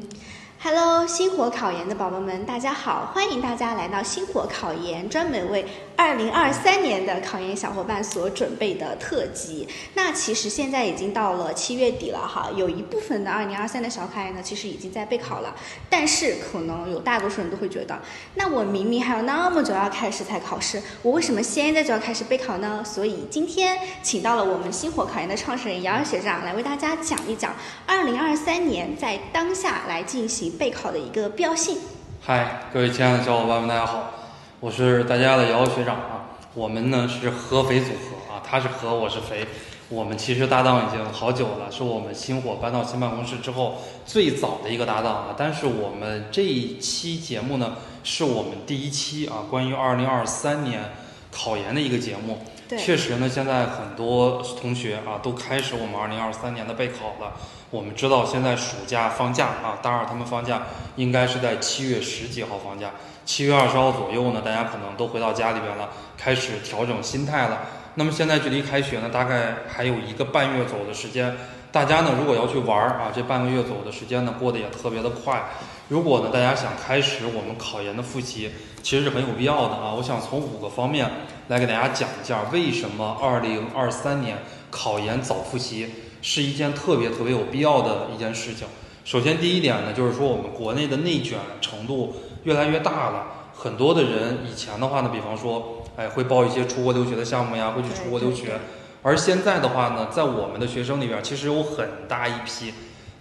Yes. Hello，星火考研的宝宝们，大家好！欢迎大家来到星火考研，专门为二零二三年的考研小伙伴所准备的特辑。那其实现在已经到了七月底了哈，有一部分的二零二三的小考研呢，其实已经在备考了。但是可能有大多数人都会觉得，那我明明还有那么久要开始才考试，我为什么现在就要开始备考呢？所以今天请到了我们星火考研的创始人姚姚学长来为大家讲一讲二零二三年在当下来进行。备考的一个必要性。嗨，各位亲爱的小伙伴们，大家好，我是大家的姚学长啊。我们呢是合肥组合啊，他是合，我是肥。我们其实搭档已经好久了，是我们星火搬到新办公室之后最早的一个搭档啊。但是我们这一期节目呢，是我们第一期啊，关于二零二三年考研的一个节目。确实呢，现在很多同学啊都开始我们二零二三年的备考了。我们知道现在暑假放假啊，大二他们放假应该是在七月十几号放假，七月二十号左右呢，大家可能都回到家里边了，开始调整心态了。那么现在距离开学呢，大概还有一个半月左右的时间。大家呢，如果要去玩儿啊，这半个月左右的时间呢，过得也特别的快。如果呢，大家想开始我们考研的复习，其实是很有必要的啊。我想从五个方面来给大家讲一下，为什么二零二三年考研早复习是一件特别特别有必要的一件事情。首先，第一点呢，就是说我们国内的内卷程度越来越大了，很多的人以前的话呢，比方说，哎，会报一些出国留学的项目呀，会去出国留学。而现在的话呢，在我们的学生里边，其实有很大一批，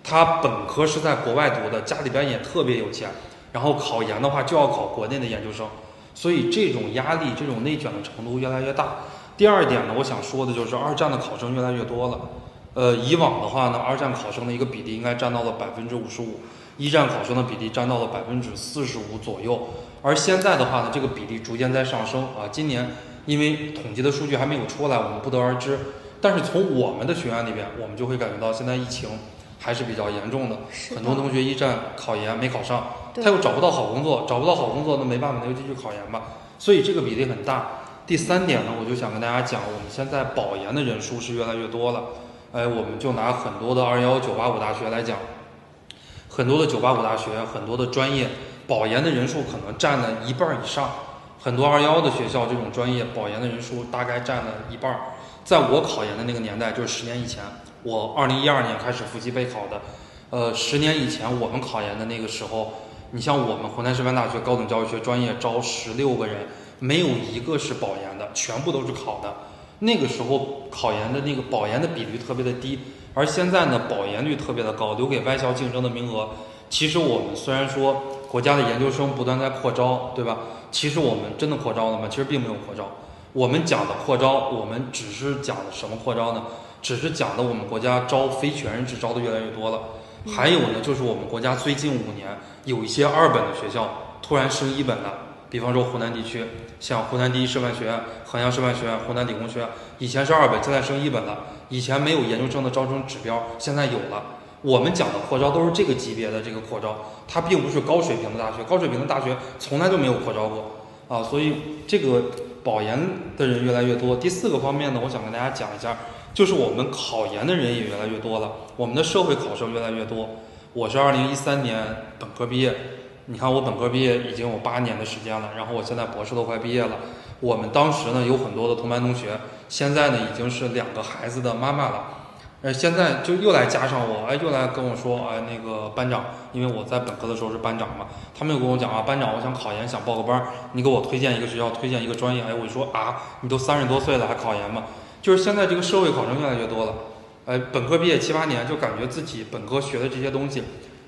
他本科是在国外读的，家里边也特别有钱，然后考研的话就要考国内的研究生，所以这种压力、这种内卷的程度越来越大。第二点呢，我想说的就是二战的考生越来越多了。呃，以往的话呢，二战考生的一个比例应该占到了百分之五十五，一战考生的比例占到了百分之四十五左右，而现在的话呢，这个比例逐渐在上升啊，今年。因为统计的数据还没有出来，我们不得而知。但是从我们的学院里边，我们就会感觉到现在疫情还是比较严重的。很多同学一战考研没考上，他又找不到好工作，找不到好工作，那没办法，那就继续考研吧。所以这个比例很大。第三点呢，我就想跟大家讲，我们现在保研的人数是越来越多了。哎，我们就拿很多的二幺九八五大学来讲，很多的九八五大学，很多的专业保研的人数可能占了一半以上。很多二幺的学校，这种专业保研的人数大概占了一半儿。在我考研的那个年代，就是十年以前，我二零一二年开始复习备考的。呃，十年以前我们考研的那个时候，你像我们湖南师范大学高等教育学专业招十六个人，没有一个是保研的，全部都是考的。那个时候考研的那个保研的比率特别的低，而现在呢，保研率特别的高，留给外校竞争的名额。其实我们虽然说国家的研究生不断在扩招，对吧？其实我们真的扩招了吗？其实并没有扩招。我们讲的扩招，我们只是讲的什么扩招呢？只是讲的我们国家招非全日制招的越来越多了。还有呢，就是我们国家最近五年有一些二本的学校突然升一本了。比方说湖南地区，像湖南第一师范学院、衡阳师范学院、湖南理工学院，以前是二本，现在升一本了。以前没有研究生的招生指标，现在有了。我们讲的扩招都是这个级别的这个扩招，它并不是高水平的大学，高水平的大学从来都没有扩招过啊，所以这个保研的人越来越多。第四个方面呢，我想跟大家讲一下，就是我们考研的人也越来越多了，我们的社会考生越来越多。我是二零一三年本科毕业，你看我本科毕业已经有八年的时间了，然后我现在博士都快毕业了。我们当时呢有很多的同班同学，现在呢已经是两个孩子的妈妈了。呃，现在就又来加上我，哎，又来跟我说，哎，那个班长，因为我在本科的时候是班长嘛，他们又跟我讲啊，班长，我想考研，想报个班，你给我推荐一个学校，推荐一个专业，哎，我就说啊，你都三十多岁了还考研吗？就是现在这个社会考生越来越多了，哎，本科毕业七八年，就感觉自己本科学的这些东西，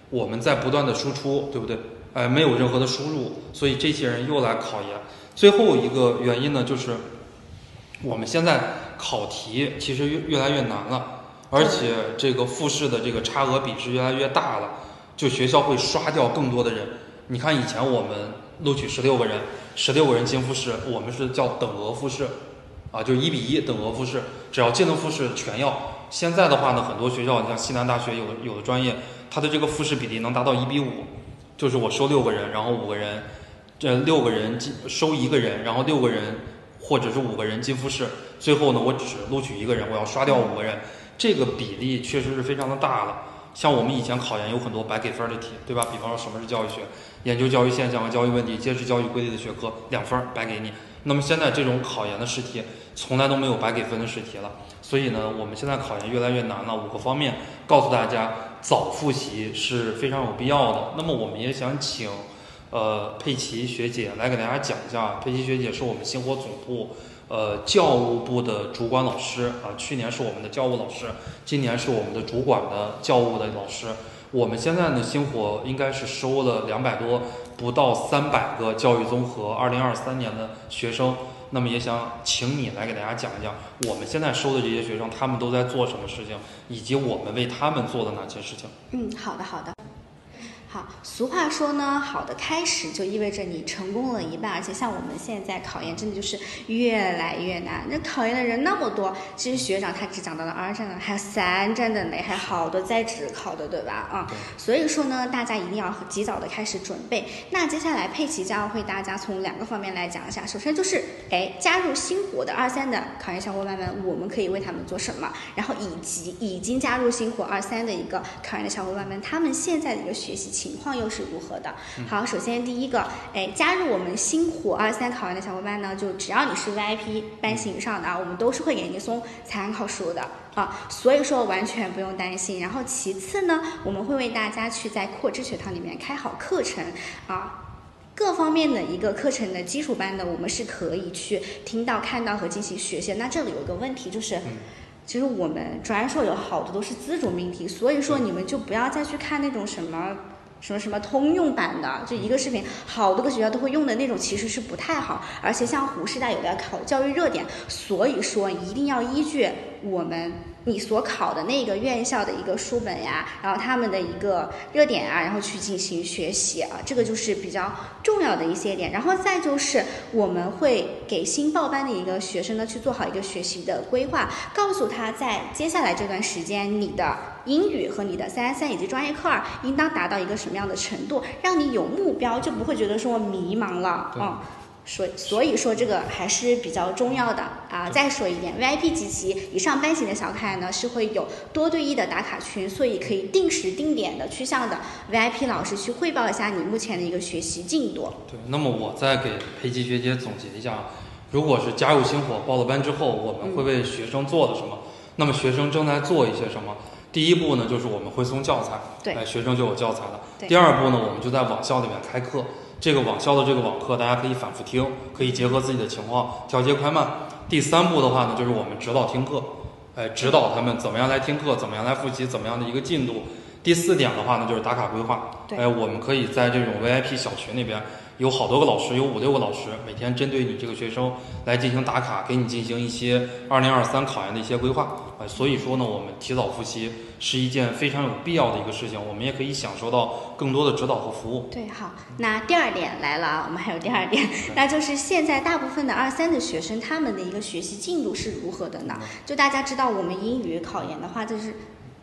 我们在不断的输出，对不对？哎，没有任何的输入，所以这些人又来考研。最后一个原因呢，就是我们现在考题其实越越来越难了。而且这个复试的这个差额比是越来越大了，就学校会刷掉更多的人。你看以前我们录取十六个人，十六个人进复试，我们是叫等额复试，啊，就一比一等额复试，只要进了复试全要。现在的话呢，很多学校，你像西南大学有有的专业，它的这个复试比例能达到一比五，就是我收六个人，然后五个人，这六个人进收一个人，然后六个人或者是五个人进复试，最后呢我只录取一个人，我要刷掉五个人。这个比例确实是非常的大了，像我们以前考研有很多白给分的题，对吧？比方说什么是教育学，研究教育现象和教育问题，揭示教育规律的学科，两分白给你。那么现在这种考研的试题，从来都没有白给分的试题了。所以呢，我们现在考研越来越难了。五个方面告诉大家，早复习是非常有必要的。那么我们也想请，呃，佩奇学姐来给大家讲一下。佩奇学姐是我们星火总部，呃，教务部的主管老师啊。去年是我们的教务老师，今年是我们的主管的教务的老师。我们现在呢，星火应该是收了两百多。不到三百个教育综合二零二三年的学生，那么也想请你来给大家讲一讲，我们现在收的这些学生，他们都在做什么事情，以及我们为他们做的哪些事情。嗯，好的，好的。好，俗话说呢，好的开始就意味着你成功了一半，而且像我们现在考研，真的就是越来越难。那考研的人那么多，其实学长他只讲到了二战的，还有三战的呢，还好多在职考的，对吧？啊，所以说呢，大家一定要及早的开始准备。那接下来佩奇将为大家从两个方面来讲一下，首先就是，哎，加入星火的二三的考研小伙伴们，我们可以为他们做什么？然后以及已经加入星火二三的一个考研的小伙伴们，他们现在的一个学习。情况又是如何的？好，首先第一个，哎，加入我们星火二三考研的小伙伴呢，就只要你是 VIP 班型以上的啊，我们都是会给你送参考书的啊，所以说完全不用担心。然后其次呢，我们会为大家去在扩知学堂里面开好课程啊，各方面的一个课程的基础班的，我们是可以去听到、看到和进行学习。那这里有个问题就是。其实我们专硕有好多都是自主命题，所以说你们就不要再去看那种什么。什么什么通用版的，就一个视频，好多个学校都会用的那种，其实是不太好。而且像湖师大有的要考教育热点，所以说一定要依据我们。你所考的那个院校的一个书本呀，然后他们的一个热点啊，然后去进行学习啊，这个就是比较重要的一些点。然后再就是我们会给新报班的一个学生呢去做好一个学习的规划，告诉他在接下来这段时间你的英语和你的三三以及专业课二应当达到一个什么样的程度，让你有目标，就不会觉得说迷茫了啊。所所以说这个还是比较重要的啊！再说一点，VIP 及其以上班型的小可爱呢是会有多对一的打卡群，所以可以定时定点的去向的 VIP 老师去汇报一下你目前的一个学习进度。对，那么我再给裴吉学姐总结一下，如果是加入星火报了班之后，我们会为学生做的什么？那么学生正在做一些什么？第一步呢，就是我们会送教材，对，学生就有教材了。第二步呢，我们就在网校里面开课。这个网校的这个网课，大家可以反复听，可以结合自己的情况调节快慢。第三步的话呢，就是我们指导听课，哎，指导他们怎么样来听课，怎么样来复习，怎么样的一个进度。第四点的话呢，就是打卡规划，哎，我们可以在这种 VIP 小群里边。有好多个老师，有五六个老师，每天针对你这个学生来进行打卡，给你进行一些二零二三考研的一些规划。呃，所以说呢，我们提早复习是一件非常有必要的一个事情，我们也可以享受到更多的指导和服务。对，好，那第二点来了啊，我们还有第二点，那就是现在大部分的二三的学生，他们的一个学习进度是如何的呢？就大家知道，我们英语考研的话，就是。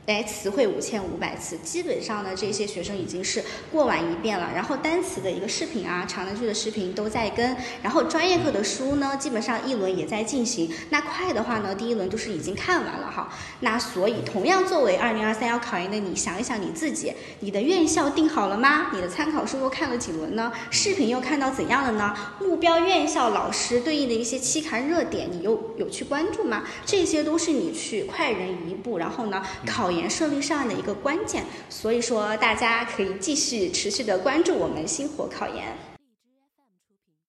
哎，词汇五千五百词，基本上呢，这些学生已经是过完一遍了。然后单词的一个视频啊，长难句的视频都在跟。然后专业课的书呢，基本上一轮也在进行。那快的话呢，第一轮就是已经看完了哈。那所以，同样作为二零二三要考研的你，想一想你自己，你的院校定好了吗？你的参考书又看了几轮呢？视频又看到怎样了呢？目标院校老师对应的一些期刊热点，你又有去关注吗？这些都是你去快人一步，然后呢，考研。顺利上岸的一个关键，所以说大家可以继续持续的关注我们星火考研。